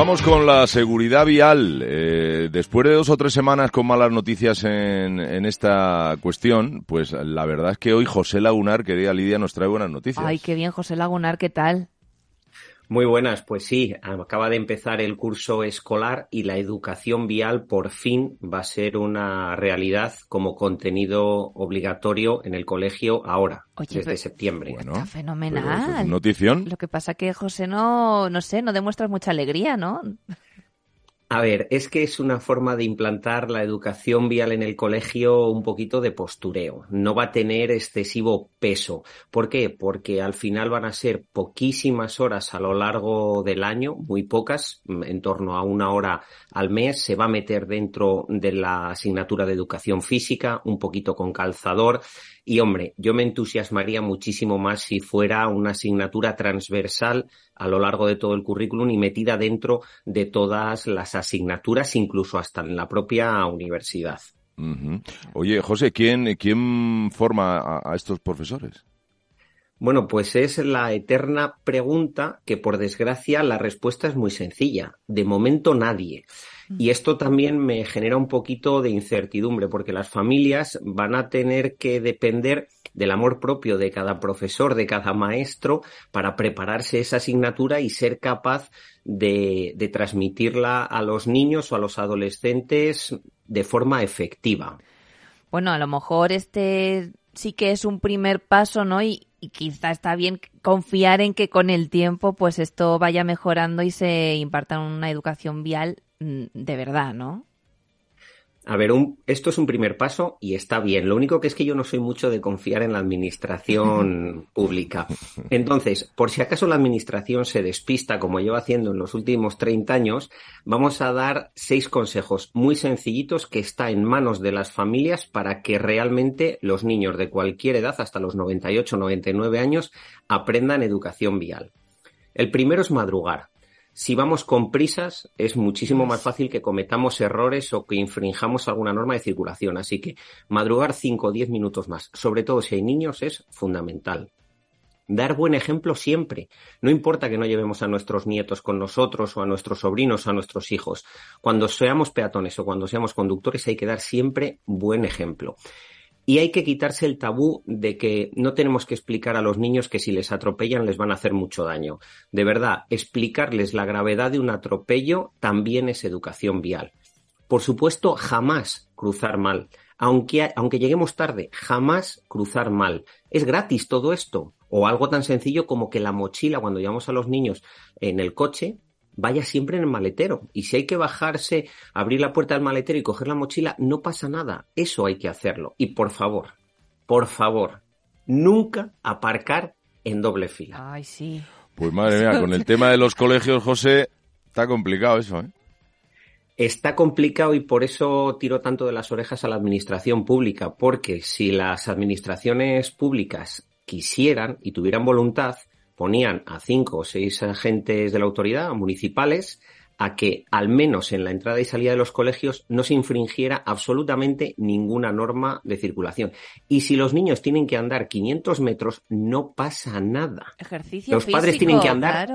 vamos con la seguridad vial. Eh, después de dos o tres semanas con malas noticias en, en, esta cuestión, pues la verdad es que hoy José Lagunar, querida Lidia, nos trae buenas noticias. Ay, qué bien, José Lagunar, ¿qué tal? Muy buenas, pues sí, acaba de empezar el curso escolar y la educación vial por fin va a ser una realidad como contenido obligatorio en el colegio ahora, desde septiembre. Bueno, está fenomenal. notición. Lo que pasa que José no, no sé, no demuestras mucha alegría, ¿no? A ver, es que es una forma de implantar la educación vial en el colegio un poquito de postureo. No va a tener excesivo peso. ¿Por qué? Porque al final van a ser poquísimas horas a lo largo del año, muy pocas, en torno a una hora al mes. Se va a meter dentro de la asignatura de educación física, un poquito con calzador. Y hombre, yo me entusiasmaría muchísimo más si fuera una asignatura transversal a lo largo de todo el currículum y metida dentro de todas las asignaturas, incluso hasta en la propia universidad. Oye, José, ¿quién, quién forma a, estos profesores? Bueno, pues es la eterna pregunta que por desgracia la respuesta es muy sencilla. De momento nadie. Y esto también me genera un poquito de incertidumbre porque las familias van a tener que depender del amor propio de cada profesor, de cada maestro, para prepararse esa asignatura y ser capaz de, de transmitirla a los niños o a los adolescentes de forma efectiva. Bueno, a lo mejor este sí que es un primer paso, ¿no? Y, y quizá está bien confiar en que con el tiempo pues esto vaya mejorando y se imparta una educación vial de verdad, ¿no? A ver, esto es un primer paso y está bien. Lo único que es que yo no soy mucho de confiar en la administración pública. Entonces, por si acaso la administración se despista, como lleva haciendo en los últimos 30 años, vamos a dar seis consejos muy sencillitos que está en manos de las familias para que realmente los niños de cualquier edad, hasta los 98, 99 años, aprendan educación vial. El primero es madrugar si vamos con prisas, es muchísimo más fácil que cometamos errores o que infringamos alguna norma de circulación. Así que madrugar 5 o 10 minutos más, sobre todo si hay niños, es fundamental. Dar buen ejemplo siempre. No importa que no llevemos a nuestros nietos con nosotros o a nuestros sobrinos o a nuestros hijos. Cuando seamos peatones o cuando seamos conductores hay que dar siempre buen ejemplo. Y hay que quitarse el tabú de que no tenemos que explicar a los niños que si les atropellan les van a hacer mucho daño. De verdad, explicarles la gravedad de un atropello también es educación vial. Por supuesto, jamás cruzar mal. Aunque, aunque lleguemos tarde, jamás cruzar mal. Es gratis todo esto. O algo tan sencillo como que la mochila, cuando llevamos a los niños en el coche, vaya siempre en el maletero. Y si hay que bajarse, abrir la puerta del maletero y coger la mochila, no pasa nada. Eso hay que hacerlo. Y por favor, por favor, nunca aparcar en doble fila. Ay, sí. Pues madre mía, con el tema de los colegios, José, está complicado eso, ¿eh? Está complicado y por eso tiro tanto de las orejas a la administración pública, porque si las administraciones públicas quisieran y tuvieran voluntad, ponían a cinco o seis agentes de la autoridad municipales a que al menos en la entrada y salida de los colegios no se infringiera absolutamente ninguna norma de circulación. Y si los niños tienen que andar 500 metros, no pasa nada. Ejercicio los padres tienen que andar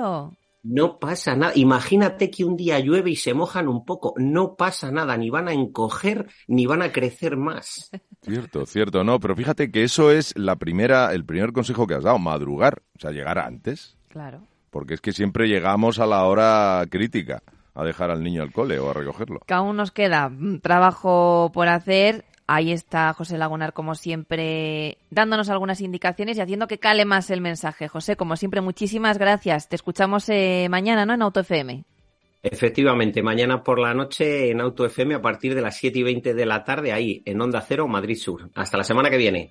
no pasa nada. Imagínate que un día llueve y se mojan un poco. No pasa nada. Ni van a encoger ni van a crecer más. Cierto, cierto. No, pero fíjate que eso es la primera, el primer consejo que has dado. Madrugar. O sea, llegar antes. Claro. Porque es que siempre llegamos a la hora crítica a dejar al niño al cole o a recogerlo. Que aún nos queda trabajo por hacer. Ahí está José Lagunar, como siempre, dándonos algunas indicaciones y haciendo que cale más el mensaje. José, como siempre, muchísimas gracias. Te escuchamos eh, mañana, ¿no? En Auto FM. Efectivamente, mañana por la noche en Auto FM a partir de las 7 y 20 de la tarde, ahí en Onda Cero, Madrid Sur. Hasta la semana que viene.